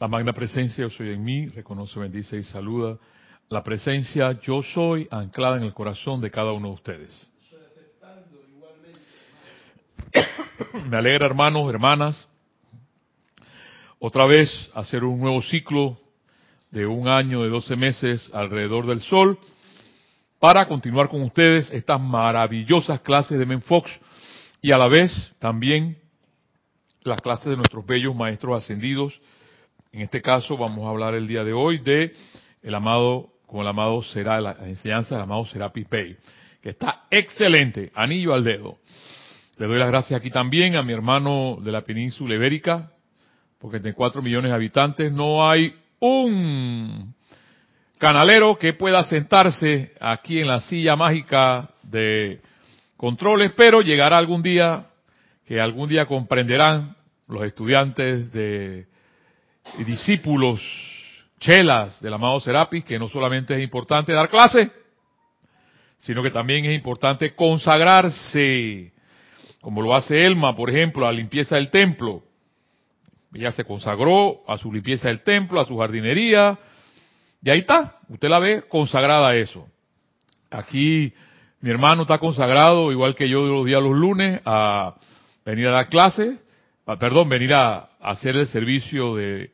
La magna presencia yo soy en mí, reconoce, bendice y saluda la presencia yo soy anclada en el corazón de cada uno de ustedes. Me alegra, hermanos, hermanas, otra vez hacer un nuevo ciclo de un año, de 12 meses alrededor del sol, para continuar con ustedes estas maravillosas clases de Menfox y a la vez también las clases de nuestros bellos maestros ascendidos. En este caso vamos a hablar el día de hoy de el amado, como el amado será, la enseñanza del amado Serapis Bey, que está excelente, anillo al dedo. Le doy las gracias aquí también a mi hermano de la península ibérica, porque entre cuatro millones de habitantes no hay un canalero que pueda sentarse aquí en la silla mágica de controles, pero llegará algún día que algún día comprenderán los estudiantes de y discípulos chelas del amado Serapis que no solamente es importante dar clase, sino que también es importante consagrarse, como lo hace Elma, por ejemplo, a la limpieza del templo. Ella se consagró a su limpieza del templo, a su jardinería, y ahí está, usted la ve consagrada a eso. Aquí mi hermano está consagrado, igual que yo los días los lunes, a venir a dar clases, perdón, venir a, hacer el servicio de,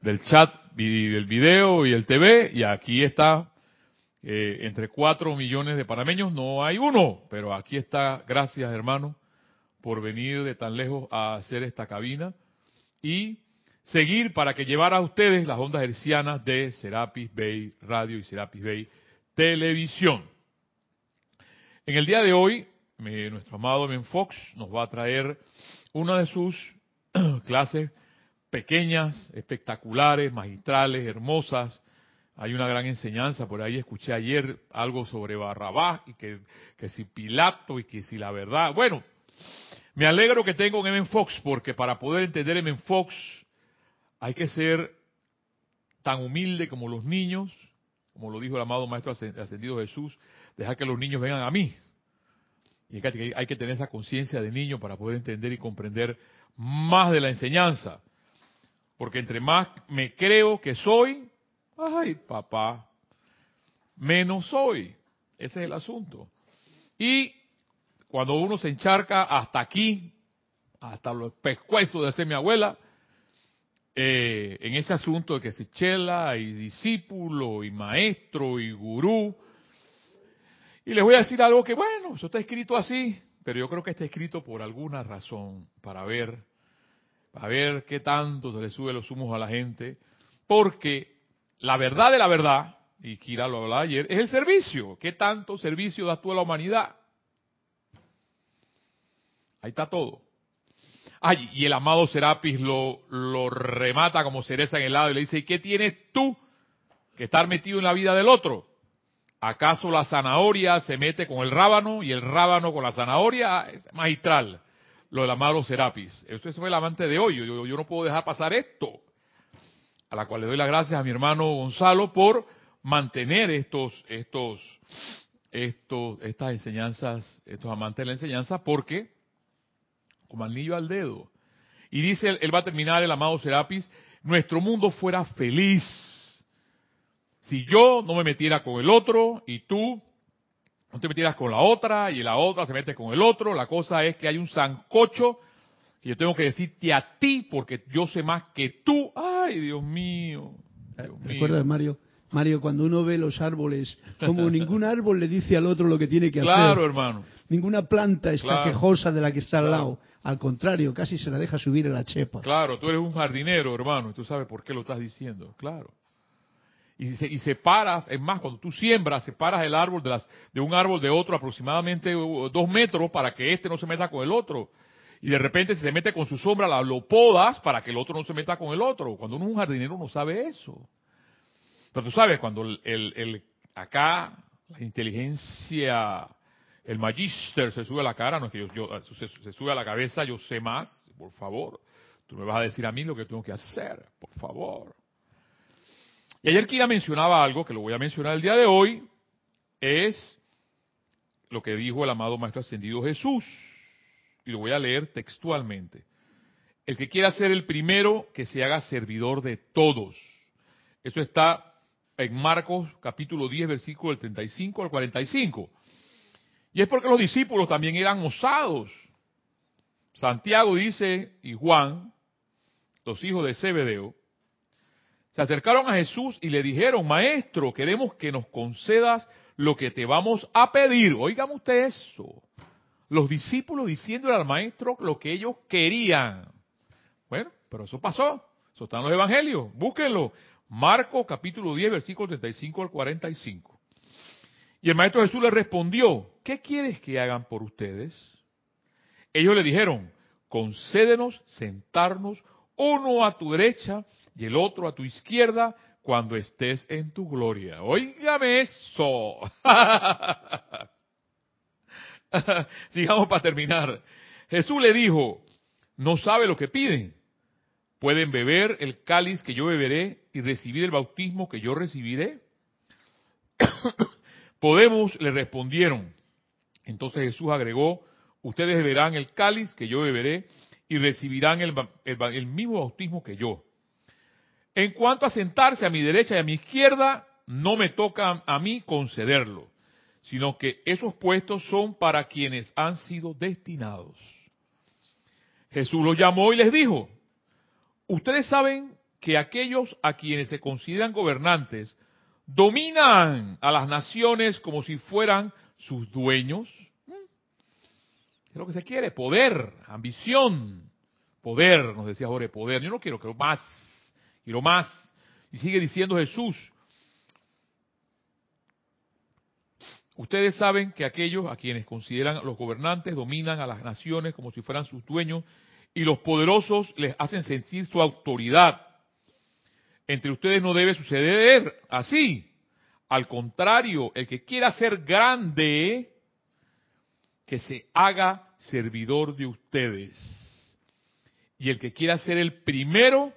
del chat, del video y el TV, y aquí está, eh, entre cuatro millones de panameños no hay uno, pero aquí está, gracias hermano, por venir de tan lejos a hacer esta cabina y seguir para que llevara a ustedes las ondas hercianas de Serapis Bay Radio y Serapis Bay Televisión. En el día de hoy, nuestro amado Ben Fox nos va a traer una de sus clases pequeñas, espectaculares, magistrales, hermosas. Hay una gran enseñanza, por ahí escuché ayer algo sobre Barrabás y que, que si Pilato y que si la verdad. Bueno, me alegro que tengo un M. Fox porque para poder entender M. Fox hay que ser tan humilde como los niños, como lo dijo el amado Maestro Ascendido Jesús, dejar que los niños vengan a mí. Y hay que tener esa conciencia de niño para poder entender y comprender más de la enseñanza. Porque entre más me creo que soy, ay papá, menos soy. Ese es el asunto. Y cuando uno se encharca hasta aquí, hasta los pescuezos de ser mi abuela, eh, en ese asunto de que si chela y discípulo y maestro y gurú. Y les voy a decir algo que, bueno, eso está escrito así, pero yo creo que está escrito por alguna razón, para ver, para ver qué tanto se le sube los humos a la gente, porque la verdad de la verdad, y Kira lo hablaba ayer, es el servicio. ¿Qué tanto servicio das tú a la humanidad? Ahí está todo. Ay, y el amado Serapis lo, lo remata como cereza en el lado y le dice, ¿y qué tienes tú que estar metido en la vida del otro? ¿Acaso la zanahoria se mete con el rábano y el rábano con la zanahoria? Es magistral, lo del amado Serapis. Eso fue el amante de hoy. Yo, yo no puedo dejar pasar esto. A la cual le doy las gracias a mi hermano Gonzalo por mantener estos, estos, estos, estas enseñanzas, estos amantes de la enseñanza, porque como anillo al dedo. Y dice, él va a terminar el amado Serapis, nuestro mundo fuera feliz si yo no me metiera con el otro y tú no te metieras con la otra y la otra se mete con el otro. La cosa es que hay un zancocho que yo tengo que decirte a ti porque yo sé más que tú. Ay, Dios mío. ¿Recuerdas, Mario? Mario, cuando uno ve los árboles, como ningún árbol le dice al otro lo que tiene que hacer. Claro, hermano. Ninguna planta está quejosa de la que está al lado. Al contrario, casi se la deja subir en la chepa. Claro, tú eres un jardinero, hermano, y tú sabes por qué lo estás diciendo. Claro. Y, y separas, es más, cuando tú siembras, separas el árbol de, las, de un árbol de otro aproximadamente dos metros para que este no se meta con el otro. Y de repente se mete con su sombra, lo podas para que el otro no se meta con el otro. Cuando uno es un jardinero no sabe eso. Pero tú sabes, cuando el, el, acá la inteligencia, el magister se sube a la cara, no es que yo, yo se, sube a la cabeza, yo sé más, por favor. Tú me vas a decir a mí lo que tengo que hacer, por favor. Y ayer Kira mencionaba algo, que lo voy a mencionar el día de hoy, es lo que dijo el amado Maestro Ascendido Jesús. Y lo voy a leer textualmente. el que quiera ser el primero, que se haga servidor de todos. Eso está en Marcos capítulo 10, versículo del 35 al 45. Y es porque los discípulos también eran osados. Santiago dice, y Juan, los hijos de Zebedeo, se acercaron a Jesús y le dijeron, Maestro, queremos que nos concedas lo que te vamos a pedir. Oigan usted eso. Los discípulos diciéndole al Maestro lo que ellos querían. Bueno, pero eso pasó. Eso está en los evangelios. Búsquenlo. Marcos capítulo 10, versículo 35 al 45. Y el Maestro Jesús le respondió, ¿qué quieres que hagan por ustedes? Ellos le dijeron, concédenos sentarnos uno a tu derecha y el otro a tu izquierda cuando estés en tu gloria. Óigame eso. Sigamos para terminar. Jesús le dijo, no sabe lo que piden. ¿Pueden beber el cáliz que yo beberé y recibir el bautismo que yo recibiré? Podemos, le respondieron. Entonces Jesús agregó, ustedes beberán el cáliz que yo beberé y recibirán el, el, mismo bautismo que yo. En cuanto a sentarse a mi derecha y a mi izquierda, no me toca a mí concederlo, sino que esos puestos son para quienes han sido destinados. Jesús los llamó y les dijo, ustedes saben que aquellos a quienes se consideran gobernantes dominan a las naciones como si fueran sus dueños. Es lo que se quiere, poder, ambición, poder, nos decía Jorge, poder. Yo no quiero, quiero más, quiero más. Y sigue diciendo Jesús, ustedes saben que aquellos a quienes consideran los gobernantes dominan a las naciones como si fueran sus dueños y los poderosos les hacen sentir su autoridad. Entre ustedes no debe suceder así. Al contrario, el que quiera ser grande, que se haga servidor de ustedes. Y el que quiera ser el primero,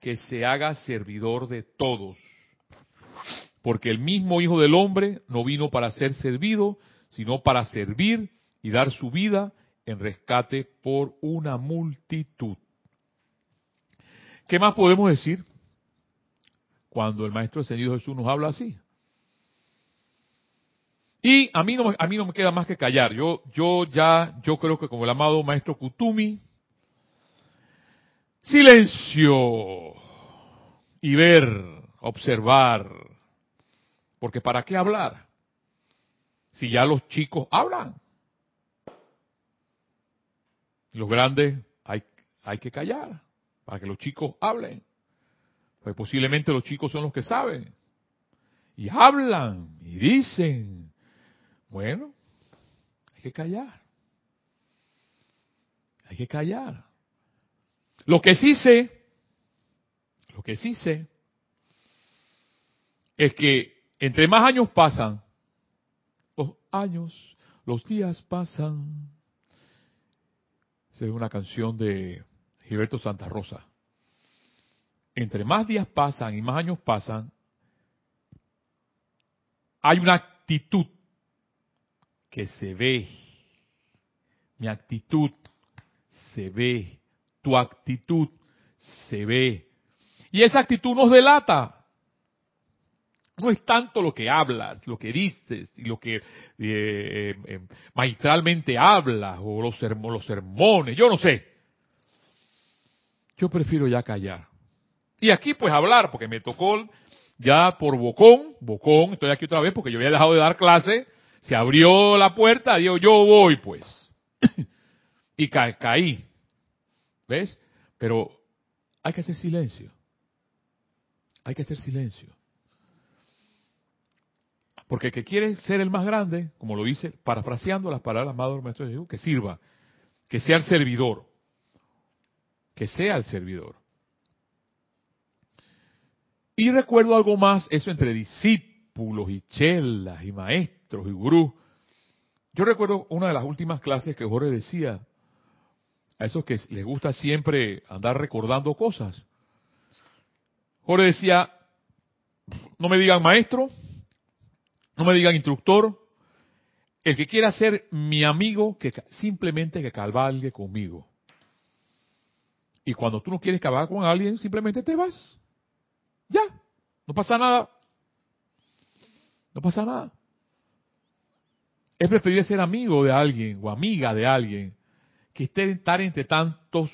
que se haga servidor de todos. Porque el mismo Hijo del Hombre no vino para ser servido, sino para servir y dar su vida en rescate por una multitud. ¿Qué más podemos decir cuando el Maestro Ascendido Jesús nos habla así? Y a mí no, a mí no me queda más que callar. Yo, yo ya, yo creo que como el amado Maestro Kutumi, silencio y ver, observar. Porque ¿para qué hablar? Si ya los chicos hablan. Los grandes hay, hay que callar para que los chicos hablen. Pues posiblemente los chicos son los que saben. Y hablan y dicen. Bueno, hay que callar. Hay que callar. Lo que sí sé, lo que sí sé, es que entre más años pasan, los años, los días pasan, es una canción de Gilberto Santa Rosa. Entre más días pasan y más años pasan, hay una actitud que se ve. Mi actitud se ve. Tu actitud se ve. Y esa actitud nos delata. No es tanto lo que hablas, lo que dices y lo que eh, eh, eh, magistralmente hablas o los, los sermones, yo no sé. Yo prefiero ya callar. Y aquí pues hablar, porque me tocó ya por bocón, bocón, estoy aquí otra vez porque yo había dejado de dar clase, se abrió la puerta, digo, yo voy pues. y caí. ¿Ves? Pero hay que hacer silencio. Hay que hacer silencio. Porque el que quiere ser el más grande, como lo dice, parafraseando las palabras más del Maestro Jesús, que sirva, que sea el servidor, que sea el servidor. Y recuerdo algo más, eso entre discípulos y chelas y maestros y gurús. Yo recuerdo una de las últimas clases que Jorge decía, a esos que les gusta siempre andar recordando cosas. Jorge decía, no me digan maestro, no me digan instructor. El que quiera ser mi amigo, que simplemente que cabalgue conmigo. Y cuando tú no quieres acabar con alguien, simplemente te vas. Ya, no pasa nada. No pasa nada. Es preferible ser amigo de alguien o amiga de alguien que estar entre tantos,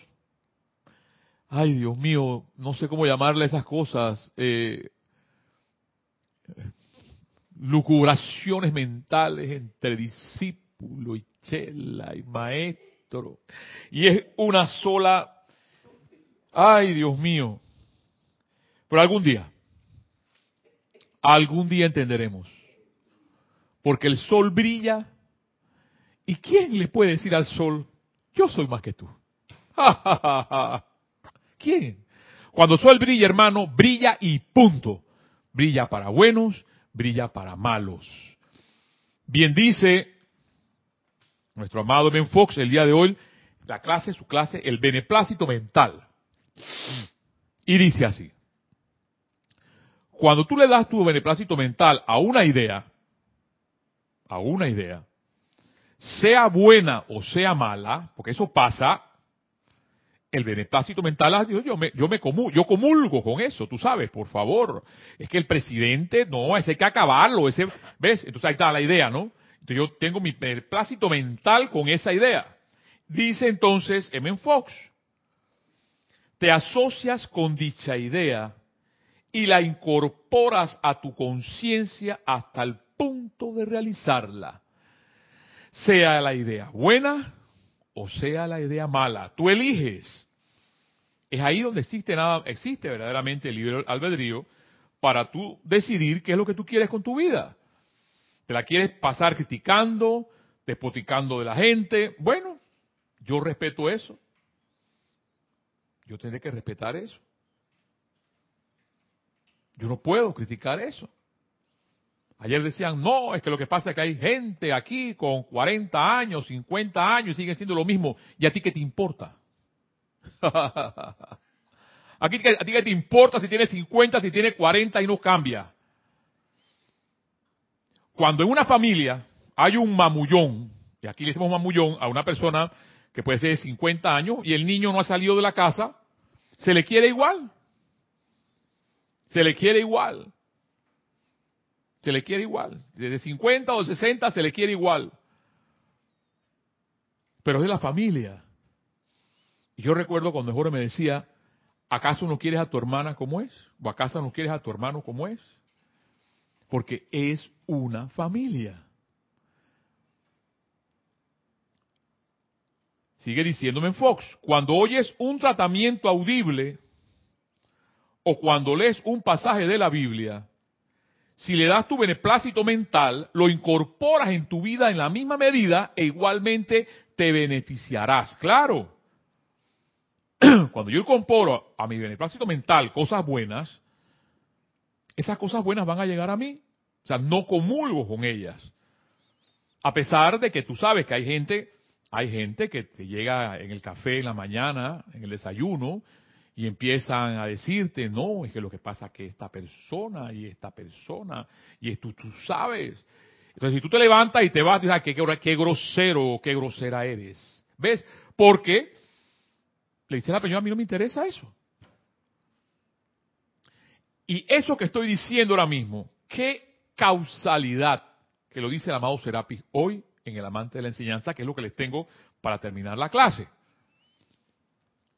ay Dios mío, no sé cómo llamarle esas cosas, eh, lucubraciones mentales entre discípulo y chela y maestro. Y es una sola, ay Dios mío. Pero algún día, algún día entenderemos. Porque el sol brilla. ¿Y quién le puede decir al sol, yo soy más que tú? ¿Quién? Cuando el brilla, hermano, brilla y punto. Brilla para buenos, brilla para malos. Bien dice nuestro amado Ben Fox el día de hoy, la clase, su clase, el beneplácito mental. Y dice así, cuando tú le das tu beneplácito mental a una idea, a una idea, sea buena o sea mala, porque eso pasa, el beneplácito mental, ah, yo, yo me, yo me comulgo, yo comulgo con eso, tú sabes, por favor. Es que el presidente, no, ese hay que acabarlo, ese, ¿ves? Entonces ahí está la idea, ¿no? Entonces yo tengo mi beneplácito mental con esa idea. Dice entonces M. Fox, te asocias con dicha idea y la incorporas a tu conciencia hasta el punto de realizarla. Sea la idea buena o sea la idea mala, tú eliges. Es ahí donde existe nada, existe verdaderamente el libre albedrío para tú decidir qué es lo que tú quieres con tu vida. ¿Te la quieres pasar criticando, despoticando de la gente? Bueno, yo respeto eso. Yo tendré que respetar eso. Yo no puedo criticar eso. Ayer decían, no, es que lo que pasa es que hay gente aquí con 40 años, 50 años y siguen siendo lo mismo. ¿Y a ti qué te importa? ¿A ti, ¿A ti qué te importa si tiene 50, si tiene 40 y no cambia? Cuando en una familia hay un mamullón, y aquí le decimos mamullón a una persona que puede ser de 50 años y el niño no ha salido de la casa, se le quiere igual. Se le quiere igual. Se le quiere igual. Desde 50 o 60 se le quiere igual. Pero es de la familia. Y yo recuerdo cuando Jorge me decía, ¿acaso no quieres a tu hermana como es? ¿O acaso no quieres a tu hermano como es? Porque es una familia. Sigue diciéndome en Fox, cuando oyes un tratamiento audible o cuando lees un pasaje de la Biblia, si le das tu beneplácito mental, lo incorporas en tu vida en la misma medida e igualmente te beneficiarás. Claro. Cuando yo incorporo a mi beneplácito mental cosas buenas, esas cosas buenas van a llegar a mí. O sea, no comulgo con ellas. A pesar de que tú sabes que hay gente, hay gente que te llega en el café en la mañana, en el desayuno, y empiezan a decirte, no, es que lo que pasa es que esta persona y esta persona, y tú sabes. Entonces, si tú te levantas y te vas, dices, qué, qué, qué grosero, qué grosera eres. ¿Ves? Porque le dice la persona, a mí no me interesa eso. Y eso que estoy diciendo ahora mismo, qué causalidad, que lo dice el amado Serapis hoy en el amante de la enseñanza, que es lo que les tengo para terminar la clase.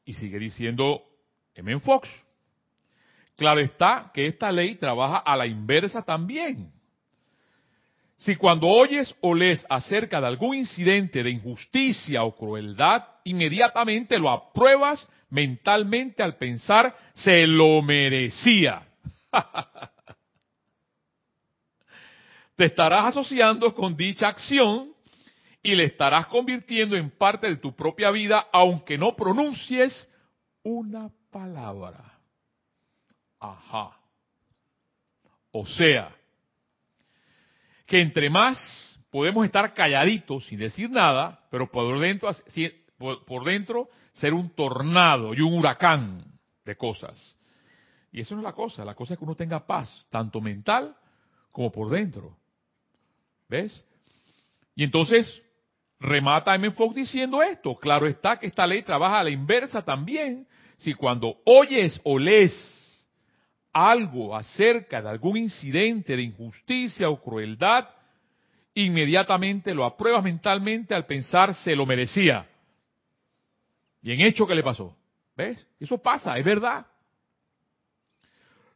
Y sigue diciendo M. Fox. Claro está que esta ley trabaja a la inversa también. Si cuando oyes o lees acerca de algún incidente de injusticia o crueldad, inmediatamente lo apruebas mentalmente al pensar se lo merecía. Te estarás asociando con dicha acción y le estarás convirtiendo en parte de tu propia vida, aunque no pronuncies una palabra. Ajá. O sea, que entre más podemos estar calladitos sin decir nada, pero por dentro, ser un tornado y un huracán de cosas. Y eso no es la cosa, la cosa es que uno tenga paz, tanto mental como por dentro. ¿Ves? Y entonces, remata M. Fox diciendo esto. Claro está que esta ley trabaja a la inversa también. Si cuando oyes o lees algo acerca de algún incidente de injusticia o crueldad, inmediatamente lo apruebas mentalmente al pensar se lo merecía. Bien hecho que le pasó. ¿Ves? Eso pasa, es verdad.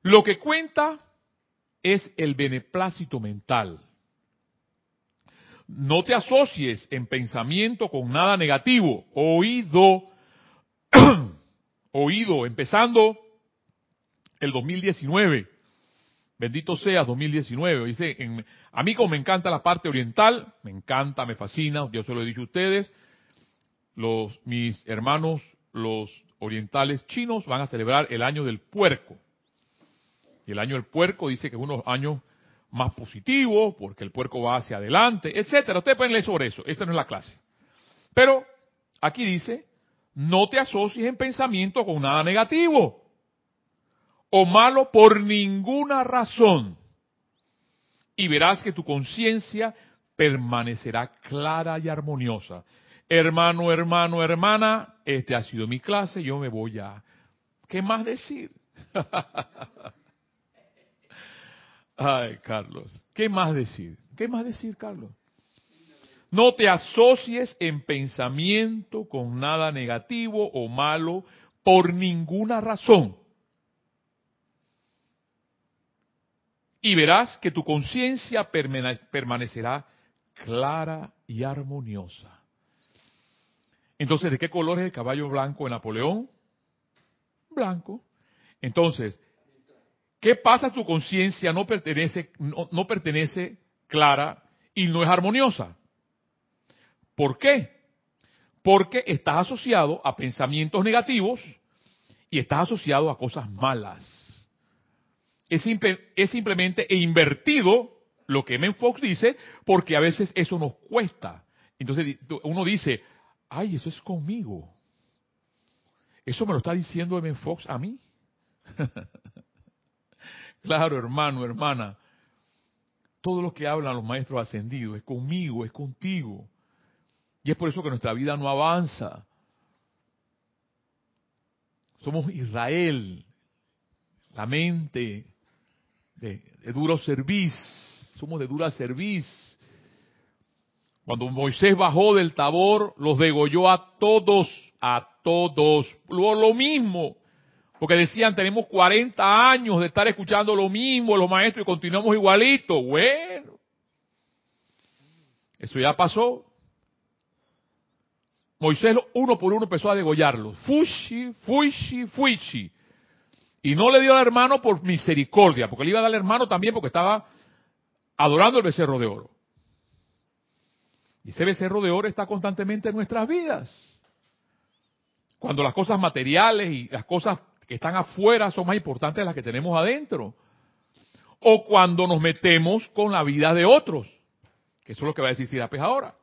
Lo que cuenta es el beneplácito mental. No te asocies en pensamiento con nada negativo. Oído, oído, empezando el 2019. Bendito sea 2019. Dice, en, a mí como me encanta la parte oriental, me encanta, me fascina, yo se lo he dicho a ustedes, los, mis hermanos, los orientales chinos van a celebrar el año del puerco. Y el año del puerco dice que es unos años más positivos, porque el puerco va hacia adelante, etcétera. Ustedes pueden leer sobre eso, esta no es la clase. Pero aquí dice, no te asocies en pensamiento con nada negativo o malo por ninguna razón. Y verás que tu conciencia permanecerá clara y armoniosa. Hermano, hermano, hermana, este ha sido mi clase, yo me voy a... ¿Qué más decir? Ay, Carlos, ¿qué más decir? ¿Qué más decir, Carlos? No te asocies en pensamiento con nada negativo o malo por ninguna razón. y verás que tu conciencia permanecerá clara y armoniosa. Entonces, ¿de qué color es el caballo blanco en Napoleón? Blanco. Entonces, ¿qué pasa? Tu conciencia no pertenece, no, no pertenece clara y no es armoniosa. ¿Por qué? Porque estás asociado a pensamientos negativos y estás asociado a cosas malas es, simplemente e invertido lo que Men Fox dice, porque a veces eso nos cuesta. Entonces uno dice, ay, eso es conmigo. Eso me lo está diciendo Men Fox a mí. claro, hermano, hermana. Todo lo que hablan los maestros ascendidos es conmigo, es contigo. Y es por eso que nuestra vida no avanza. Somos Israel, la mente, de, duro servicio, somos de dura servicio. Cuando Moisés bajó del tabor, los degolló a todos, a todos. Lo, lo mismo, porque decían, tenemos 40 años de estar escuchando lo mismo, los maestros, y continuamos igualito. Bueno, eso ya pasó. Moisés uno por uno empezó a degollarlos. Fushi, fushi, fushi. Y no le dio al hermano por misericordia, porque le iba a dar al hermano también porque estaba adorando el becerro de oro. Y ese becerro de oro está constantemente en nuestras vidas. Cuando las cosas materiales y las cosas que están afuera son más importantes de las que tenemos adentro. O cuando nos metemos con la vida de otros. Que eso es lo que va a decir Sirapes ahora.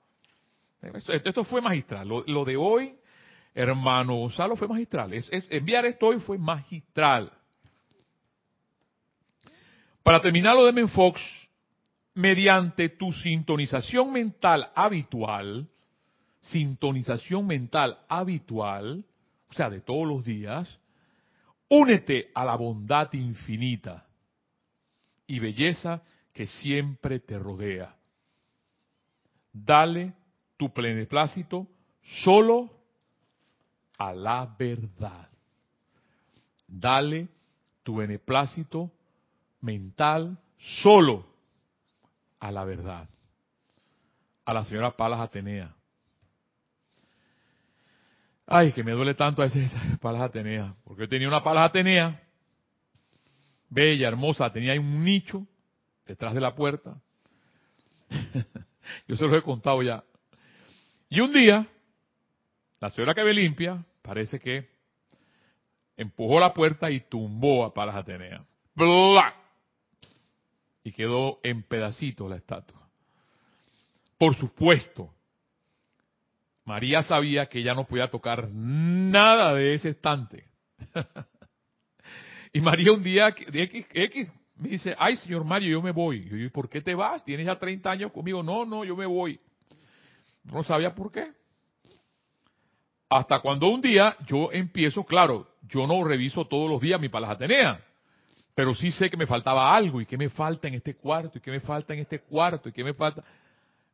Esto, fue magistral. lo de hoy hermano Gonzalo fue magistral. Enviar esto hoy fue magistral. Para terminar lo de Menfox, mediante tu sintonización mental habitual, sintonización mental habitual, o sea, de todos los días, únete a la bondad infinita y belleza que siempre te rodea. Dale tu pleneplácito solo a la verdad. Dale tu beneplácito mental solo a la verdad. A la señora Palas Atenea. Ay, que me duele tanto a veces Palas Atenea, porque yo tenía una Palas Atenea, bella, hermosa, tenía un nicho detrás de la puerta. yo se lo he contado ya. Y un día, la señora que ve limpia parece que empujó la puerta y tumbó a Palas Atenea. Y quedó en pedacitos la estatua. Por supuesto, María sabía que ella no podía tocar nada de ese estante. y María un día, X, X, me dice, ay señor Mario, yo me voy. Yo, ¿por qué te vas? Tienes ya 30 años conmigo. No, no, yo me voy. No sabía por qué. Hasta cuando un día yo empiezo, claro, yo no reviso todos los días mi palas Atenea, pero sí sé que me faltaba algo y que me falta en este cuarto y que me falta en este cuarto y que me falta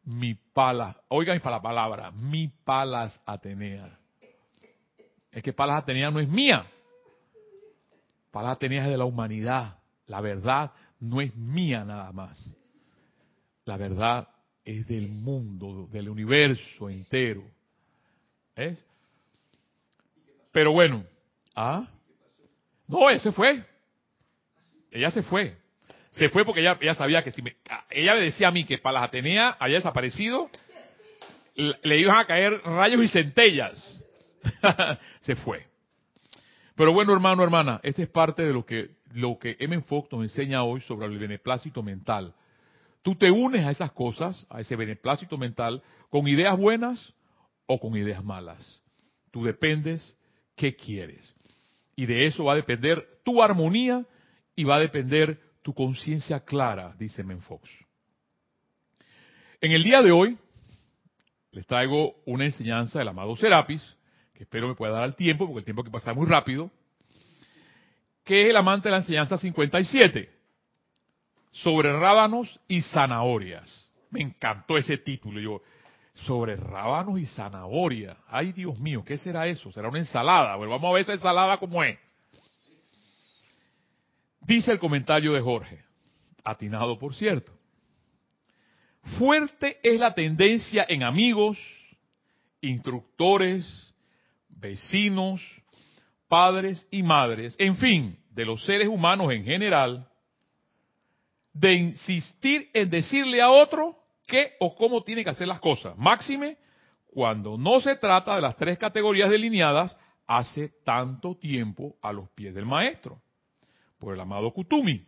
mi pala, oigan para la palabra, mi palas Atenea. Es que palas Atenea no es mía. Palas Atenea es de la humanidad. La verdad no es mía nada más. La verdad es del mundo, del universo entero. Pero bueno, ¿ah? No, ese fue. Ella se fue. Se fue porque ella, ella sabía que si me, ella me decía a mí que para las Atenea había desaparecido, le iban a caer rayos y centellas. se fue. Pero bueno, hermano, hermana, esta es parte de lo que, lo que M. Fox nos enseña hoy sobre el beneplácito mental. Tú te unes a esas cosas, a ese beneplácito mental, con ideas buenas o con ideas malas. Tú dependes qué quieres. Y de eso va a depender tu armonía y va a depender tu conciencia clara, dice Menfox. En el día de hoy les traigo una enseñanza del amado Serapis, que espero me pueda dar el tiempo, porque el tiempo que pasa muy rápido, que es el amante de la enseñanza 57, sobre rábanos y zanahorias. Me encantó ese título. Yo, sobre rábanos y zanahoria. Ay, Dios mío, ¿qué será eso? ¿Será una ensalada? Bueno, vamos a ver esa ensalada cómo es. Dice el comentario de Jorge, atinado por cierto. Fuerte es la tendencia en amigos, instructores, vecinos, padres y madres, en fin, de los seres humanos en general, de insistir en decirle a otro qué o cómo tiene que hacer las cosas. Máxime, cuando no se trata de las tres categorías delineadas hace tanto tiempo a los pies del maestro, por el amado Kutumi.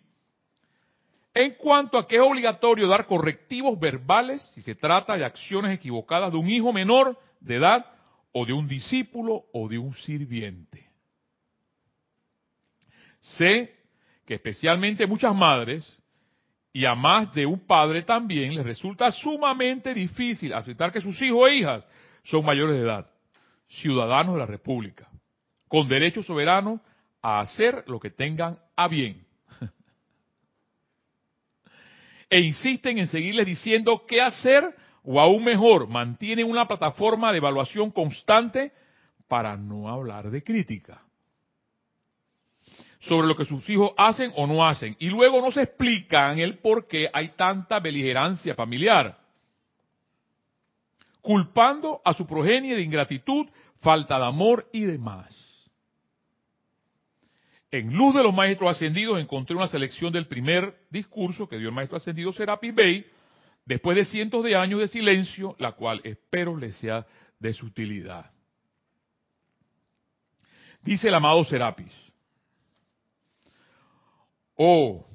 En cuanto a que es obligatorio dar correctivos verbales si se trata de acciones equivocadas de un hijo menor de edad o de un discípulo o de un sirviente. Sé que especialmente muchas madres y a más de un padre también les resulta sumamente difícil aceptar que sus hijos e hijas son mayores de edad, ciudadanos de la República, con derecho soberano a hacer lo que tengan a bien. e insisten en seguirles diciendo qué hacer o aún mejor, mantienen una plataforma de evaluación constante para no hablar de crítica sobre lo que sus hijos hacen o no hacen. Y luego no se explican el por qué hay tanta beligerancia familiar. Culpando a su progenie de ingratitud, falta de amor y demás. En Luz de los Maestros Ascendidos encontré una selección del primer discurso que dio el Maestro Ascendido Serapis Bey, después de cientos de años de silencio, la cual espero les sea de su utilidad. Dice el amado Serapis, o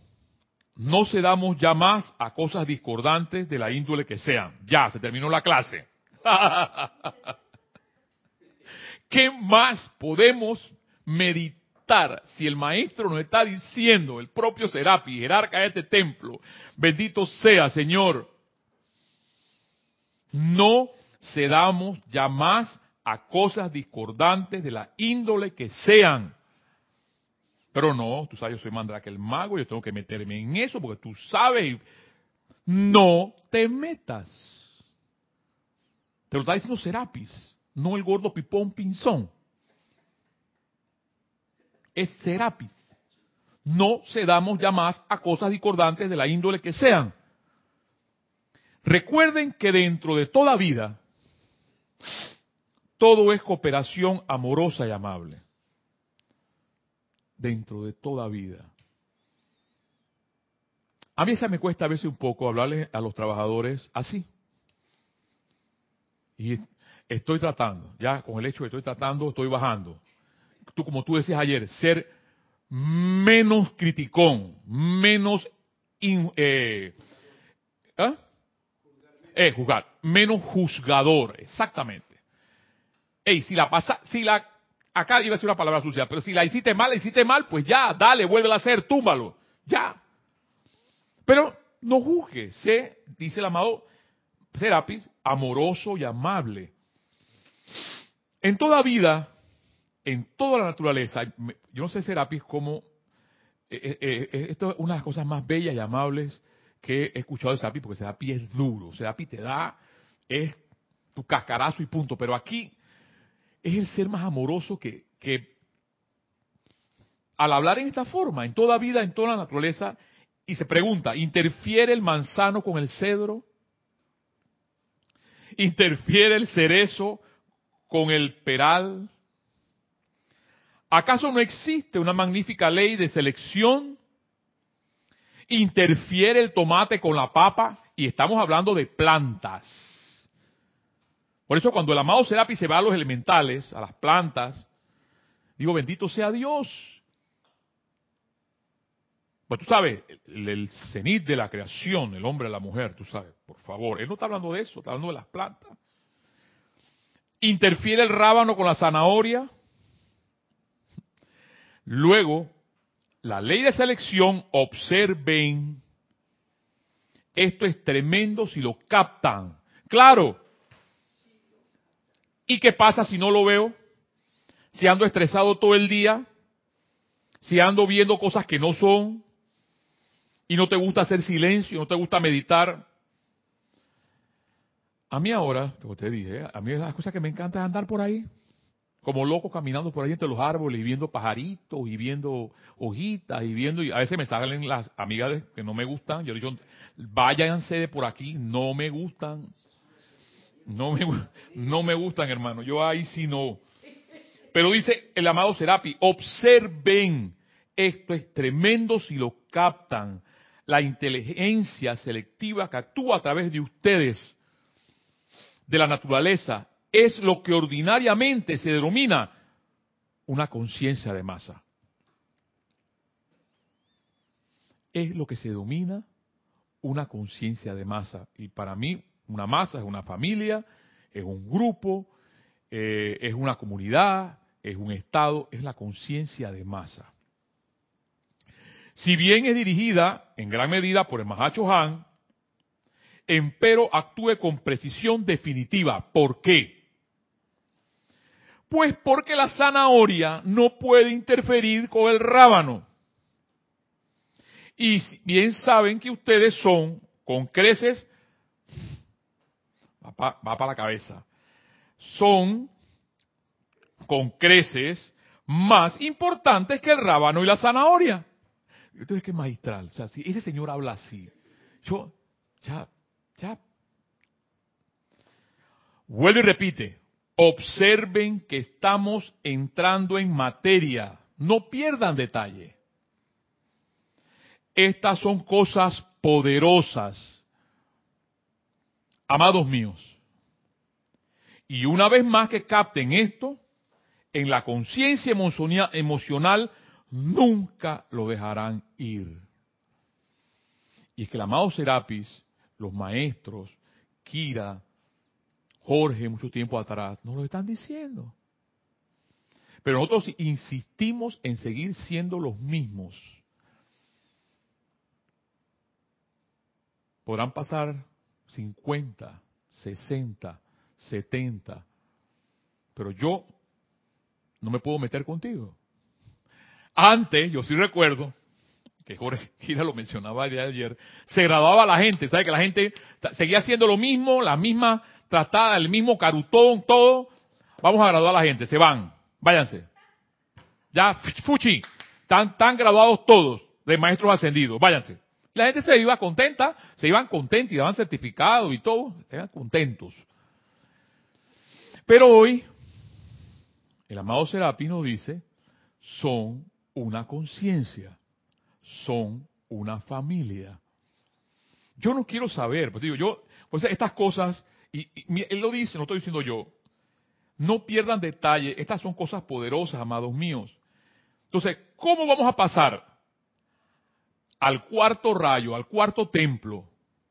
no cedamos ya más a cosas discordantes de la índole que sean. Ya, se terminó la clase. ¿Qué más podemos meditar si el maestro nos está diciendo, el propio Serapi, jerarca de este templo, bendito sea Señor, no cedamos ya más a cosas discordantes de la índole que sean. Pero no, tú sabes, yo soy que el mago, yo tengo que meterme en eso porque tú sabes. No te metas. Te lo está diciendo Serapis, no el gordo pipón pinzón. Es Serapis. No cedamos ya más a cosas discordantes de la índole que sean. Recuerden que dentro de toda vida, todo es cooperación amorosa y amable dentro de toda vida. A mí se me cuesta a veces un poco hablarles a los trabajadores así. Y estoy tratando, ya con el hecho de que estoy tratando, estoy bajando. Tú, como tú decías ayer, ser menos criticón, menos eh, ¿ah? eh, juzgar, menos juzgador, exactamente. Ey, si la pasa, si la acá iba a ser una palabra sucia, pero si la hiciste mal, la hiciste mal, pues ya, dale, vuelve a hacer, túmbalo, ya. Pero no juzgue, sé, dice el amado, Serapis, amoroso y amable. En toda vida, en toda la naturaleza, yo no sé Serapis cómo, eh, eh, eh, esto es una de las cosas más bellas y amables que he escuchado de Serapis, porque Serapis es duro, Serapis te da, es tu cascarazo y punto, pero aquí es el ser más amoroso que, al hablar en esta forma, en toda vida, en toda la naturaleza, y se pregunta, ¿interfiere el manzano con el cedro? ¿Interfiere el cerezo con el peral? ¿Acaso no existe una magnífica ley de selección? ¿Interfiere el tomate con la papa? Y estamos hablando de plantas. Por eso cuando el amado Serapi se va a los elementales, a las plantas, digo, bendito sea Dios. Pues tú sabes, el, cenit de la creación, el hombre la mujer, tú sabes, por favor, él no está hablando de eso, está hablando de las plantas. Interfiere el rábano con la zanahoria. Luego, la ley de selección, observen, esto es tremendo si lo captan. Claro. ¿Y qué pasa si no lo veo? Si ando estresado todo el día, si ando viendo cosas que no son, y no te gusta hacer silencio, no te gusta meditar. A mí ahora, como te dije, a mí las cosas que me encanta es andar por ahí, como loco caminando por ahí entre los árboles y viendo pajaritos y viendo hojitas y viendo, y a veces me salen las amigas que no me gustan, yo digo, váyanse de por aquí, no me gustan, no me, no me gustan hermano, yo ahí sí no. Pero dice el amado Serapi, observen, esto es tremendo si lo captan, la inteligencia selectiva que actúa a través de ustedes, de la naturaleza, es lo que ordinariamente se denomina una conciencia de masa. Es lo que se denomina una conciencia de masa. Y para mí, una masa es una familia, es un grupo, eh, es una comunidad, es un estado, es la conciencia de masa. Si bien es dirigida en gran medida por el Mahacho Han, empero actúe con precisión definitiva. ¿Por qué? Pues porque la zanahoria no puede interferir con el rábano. Y bien saben que ustedes son, con creces, va para la cabeza, son, con creces, más importantes que el rábano y la zanahoria. Entonces, qué magistral. O sea, si ese señor habla así, yo, ya, ya. Vuelve y repite. Observen que estamos entrando en materia. No pierdan detalle. Estas son cosas poderosas. Amados míos. Y una vez más que capten esto, en la conciencia emocional nunca lo dejarán ir. Y es que el amado Serapis, los maestros, Kira, Jorge, mucho tiempo atrás, nos lo están diciendo. Pero nosotros insistimos en seguir siendo los mismos. Podrán pasar 50, 60, 70, pero yo no me puedo meter contigo. Antes, yo sí recuerdo, que Jorge Gira lo mencionaba de ayer, se graduaba la gente, ¿sabe? Que la gente seguía haciendo lo mismo, la misma tratada, el mismo carutón, todo. Vamos a graduar a la gente, se van, váyanse. Ya, fuchi, están, tan graduados todos de maestros ascendidos, váyanse. La gente se iba contenta, se iban contentos y daban certificado y todo, estaban contentos. Pero hoy, el amado Serapino dice, son una conciencia, son una familia. Yo no quiero saber, pues digo, yo, pues estas cosas, y, él lo dice, no estoy diciendo yo, no pierdan detalle, estas son cosas poderosas, amados míos. Entonces, ¿cómo vamos a pasar al cuarto rayo, al cuarto templo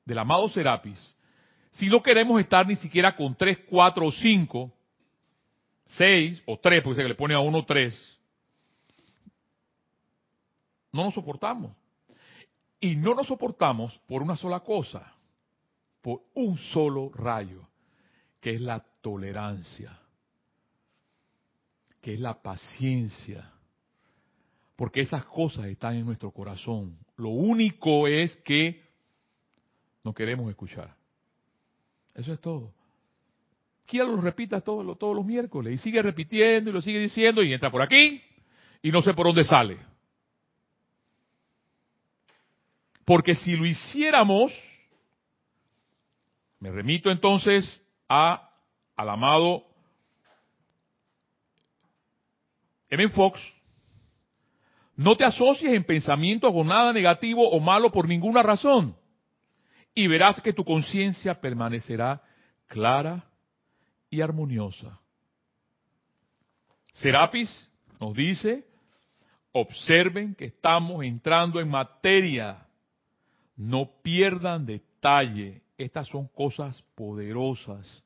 del amado Serapis, si no queremos estar ni siquiera con tres, cuatro o cinco, seis o tres, porque se le pone a uno tres, no nos soportamos. Y no nos soportamos por una sola cosa. por un solo rayo, que es la tolerancia, que es la paciencia, porque esas cosas están en nuestro corazón. Lo único es que no queremos escuchar. Eso es todo. Quiera lo repita todos, los miércoles y sigue repitiendo y lo sigue diciendo y entra por aquí y no sé por dónde sale. Porque si lo hiciéramos, me remito entonces a al amado M. Fox, no te asocies en pensamiento con nada negativo o malo por ninguna razón. Y verás que tu conciencia permanecerá clara y armoniosa. Serapis nos dice, observen que estamos entrando en materia. No pierdan detalle. Estas son cosas poderosas.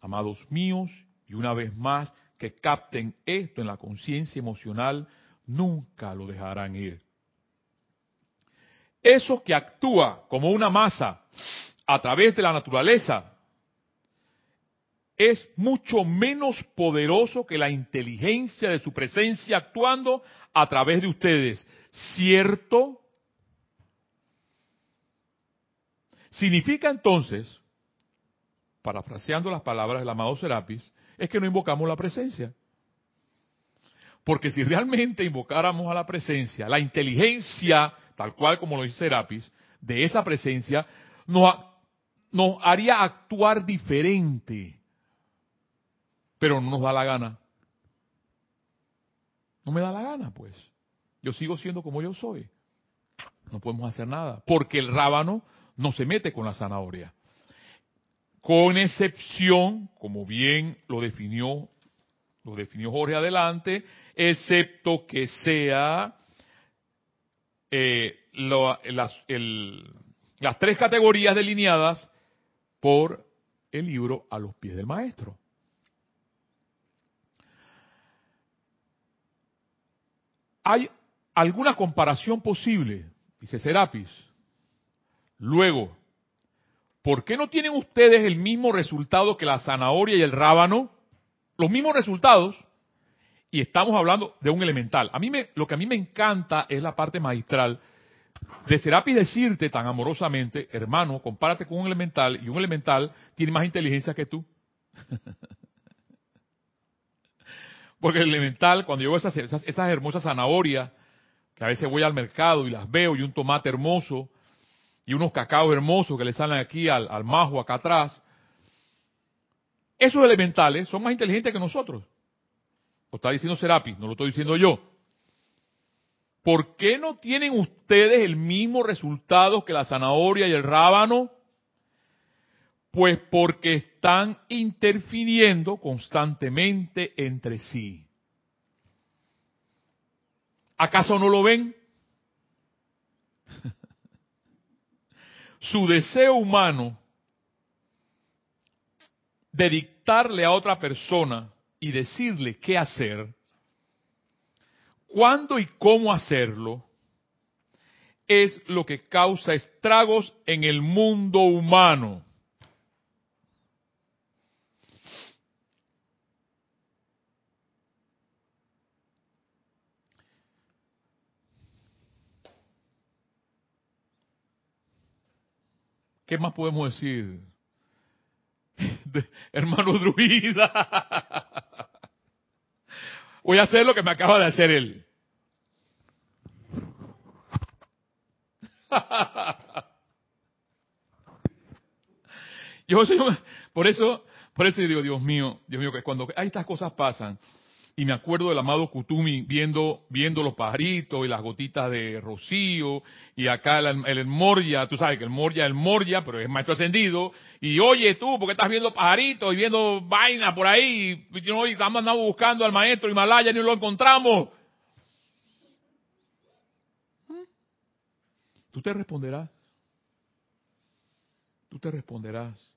Amados míos, y una vez más, que capten esto en la conciencia emocional nunca lo dejarán ir. Eso que actúa como una masa a través de la naturaleza es mucho menos poderoso que la inteligencia de su presencia actuando a través de ustedes. ¿Cierto? Significa entonces, parafraseando las palabras del amado Serapis, es que no invocamos la presencia. Porque si realmente invocáramos a la presencia, la inteligencia, tal cual como lo dice Serapis, de esa presencia, nos, nos haría actuar diferente. Pero no nos da la gana. No me da la gana, pues. Yo sigo siendo como yo soy. No podemos hacer nada. Porque el rábano no se mete con la zanahoria. Con excepción, como bien lo definió lo definió Jorge adelante, excepto que sea eh, las, las tres categorías delineadas por el libro a los pies del maestro. ¿Hay alguna comparación posible? Dice Serapis. Luego, ¿por qué no tienen ustedes el mismo resultado que la zanahoria y el rábano? Los mismos resultados y estamos hablando de un elemental. A mí me, lo que a mí me encanta es la parte magistral de Serapis decirte tan amorosamente, hermano, compárate con un elemental y un elemental tiene más inteligencia que tú. Porque el elemental, cuando yo veo esas, esas, hermosas zanahorias, que a veces voy al mercado y las veo, y un tomate hermoso, y unos cacaos hermosos que le salen aquí al, al majo acá atrás, esos elementales son más inteligentes que nosotros. Lo está diciendo Serapis, no lo estoy diciendo yo. ¿Por qué no tienen ustedes el mismo resultado que la zanahoria y el rábano? Pues porque están interfiriendo constantemente entre sí. ¿Acaso no lo ven? Su deseo humano de dictarle a otra persona y decirle qué hacer, cuándo y cómo hacerlo, es lo que causa estragos en el mundo humano. ¿Qué más podemos decir? hermano druida. Voy a hacer lo que me acaba de hacer él. Yo, por eso, por eso digo, Dios mío, Dios mío, que cuando estas cosas pasan, y me acuerdo del amado Kutumi viendo, viendo los pajaritos y las gotitas de rocío, y acá el, el, Morya, tú sabes que el Morya es el Morya, pero es maestro ascendido, y oye tú, porque estás viendo pajaritos y viendo vaina por ahí, y no, estamos andando buscando al maestro Himalaya y no lo encontramos. Tú te responderás. Tú te responderás.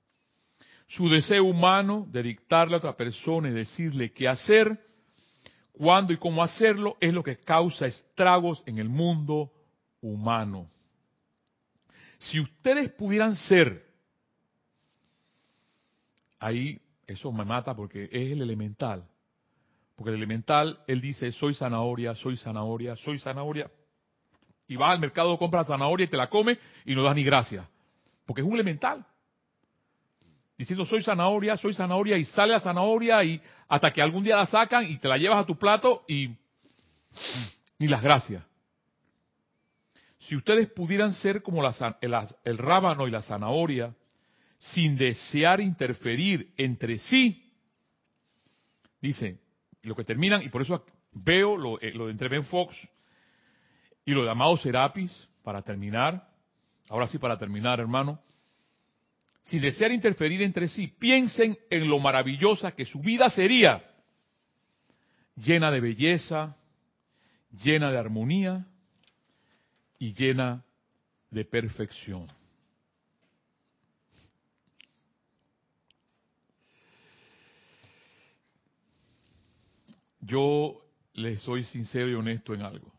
Su deseo humano de dictarle a otra persona y decirle qué hacer, cuándo y cómo hacerlo es lo que causa estragos en el mundo humano. Si ustedes pudieran ser, ahí eso me mata porque es el elemental. Porque el elemental, él dice, soy zanahoria, soy zanahoria, soy zanahoria. Y vas al mercado, compras zanahoria y te la come y no das ni gracias. Porque es un elemental. Diciendo, soy zanahoria, soy zanahoria, y sale la zanahoria y hasta que algún día la sacan y te la llevas a tu plato y ni las gracias. Si ustedes pudieran ser como el, el rábano y la zanahoria, sin desear interferir entre sí, dice, lo que terminan, y por eso veo lo, eh, lo de entre Ben Fox y lo de Amado Serapis, para terminar, ahora sí para terminar, hermano, sin desear interferir entre sí, piensen en lo maravillosa que su vida sería, llena de belleza, llena de armonía y llena de perfección. Yo les soy sincero y honesto en algo.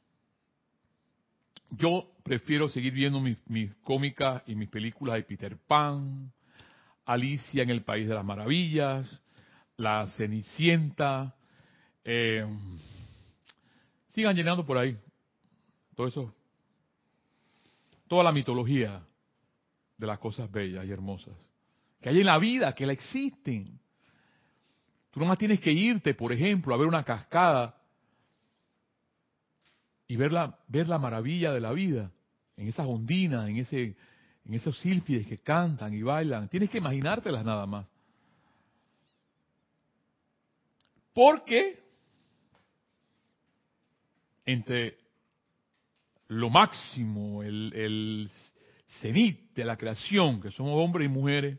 Yo prefiero seguir viendo mis, cómicas y mis películas de Peter Pan, Alicia en el País de las Maravillas, La Cenicienta. Eh, sigan llenando por ahí. Todo eso. Toda la mitología de las cosas bellas y hermosas que hay en la vida, que la existen. Tú nomás tienes que irte, por ejemplo, a ver una cascada y ver la, ver la maravilla de la vida en esas ondinas, en, ese, en esos sílfides que cantan y bailan. Tienes que imaginártelas nada más. Porque entre lo máximo, el, el cenit de la creación, que somos hombres y mujeres,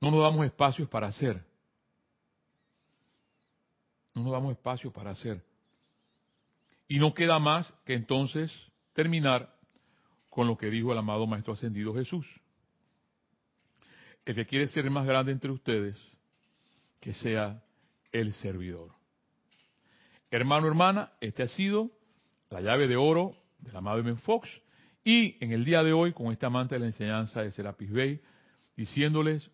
no nos damos espacios para hacer. No nos damos espacio para hacer. Y no queda más que entonces terminar con lo que dijo el amado Maestro Ascendido Jesús. El que quiere ser más grande entre ustedes, que sea el servidor. Hermano, hermana, este ha sido la llave de oro del amado Ben Fox. Y en el día de hoy, con este amante de la enseñanza de Serapis Bey, diciéndoles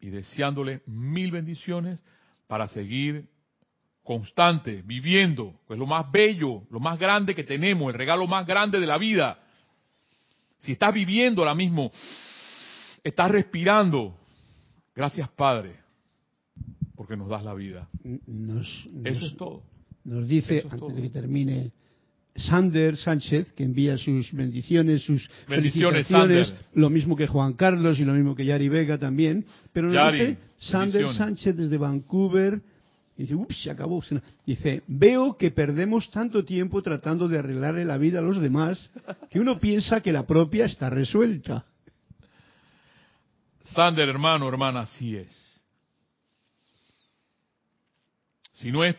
y deseándole mil bendiciones para seguir constante, viviendo, pues lo más bello, lo más grande que tenemos, el regalo más grande de la vida. Si estás viviendo ahora mismo, estás respirando, gracias Padre, porque nos das la vida. Eso es todo. Nos dice, antes de que termine Sander Sánchez, que envía sus bendiciones, sus bendiciones, felicitaciones, lo mismo que Juan Carlos y lo mismo que Yari Vega también. Pero nos dice Sander Sánchez desde Vancouver, dice, ups, se acabó. Dice, veo que perdemos tanto tiempo tratando de arreglarle la vida a los demás que uno piensa que la propia está resuelta. Sander, hermano, hermana, así es. Si no es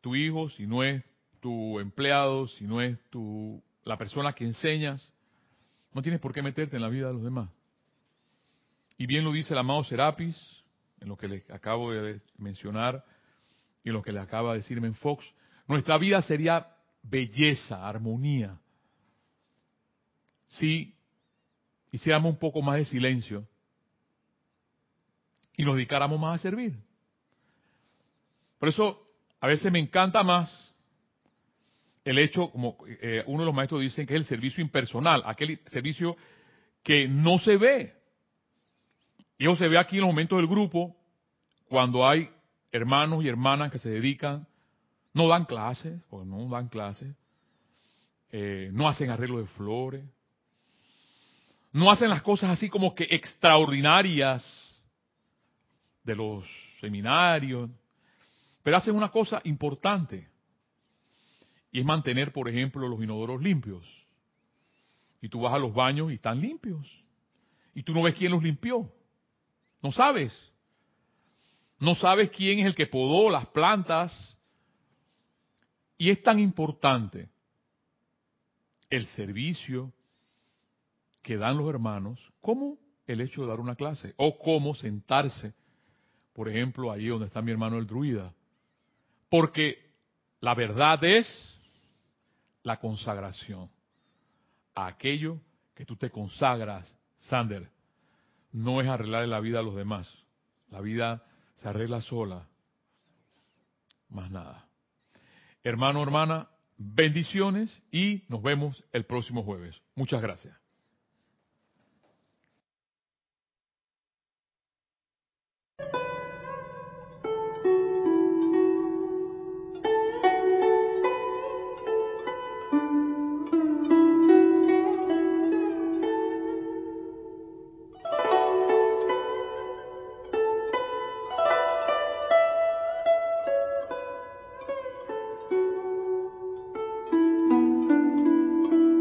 tu hijo, si no es tu empleado, si no es tu, la persona que enseñas, no tienes por qué meterte en la vida de los demás. Y bien lo dice el amado Serapis, en lo que le acabo de mencionar y lo que le acaba de decirme en Fox, nuestra vida sería belleza, armonía, si hiciéramos un poco más de silencio y nos dedicáramos más a servir. Por eso a veces me encanta más el hecho, como eh, uno de los maestros dicen, que es el servicio impersonal, aquel servicio que no se ve. Y eso se ve aquí en los momentos del grupo, cuando hay hermanos y hermanas que se dedican, no dan clases, porque no dan clases, eh, no hacen arreglo de flores, no hacen las cosas así como que extraordinarias de los seminarios, pero hacen una cosa importante y es mantener, por ejemplo, los inodoros limpios. Y tú vas a los baños y están limpios. Y tú no ves quién los limpió. No sabes. No sabes quién es el que podó las plantas. Y es tan importante el servicio que dan los hermanos como el hecho de dar una clase o como sentarse, por ejemplo, ahí donde está mi hermano el druida. Porque la verdad es la consagración a aquello que tú te consagras, Sander, no es arreglar la vida a los demás. La vida se arregla sola. Más nada. Hermano, hermana, bendiciones y nos vemos el próximo jueves. Muchas gracias.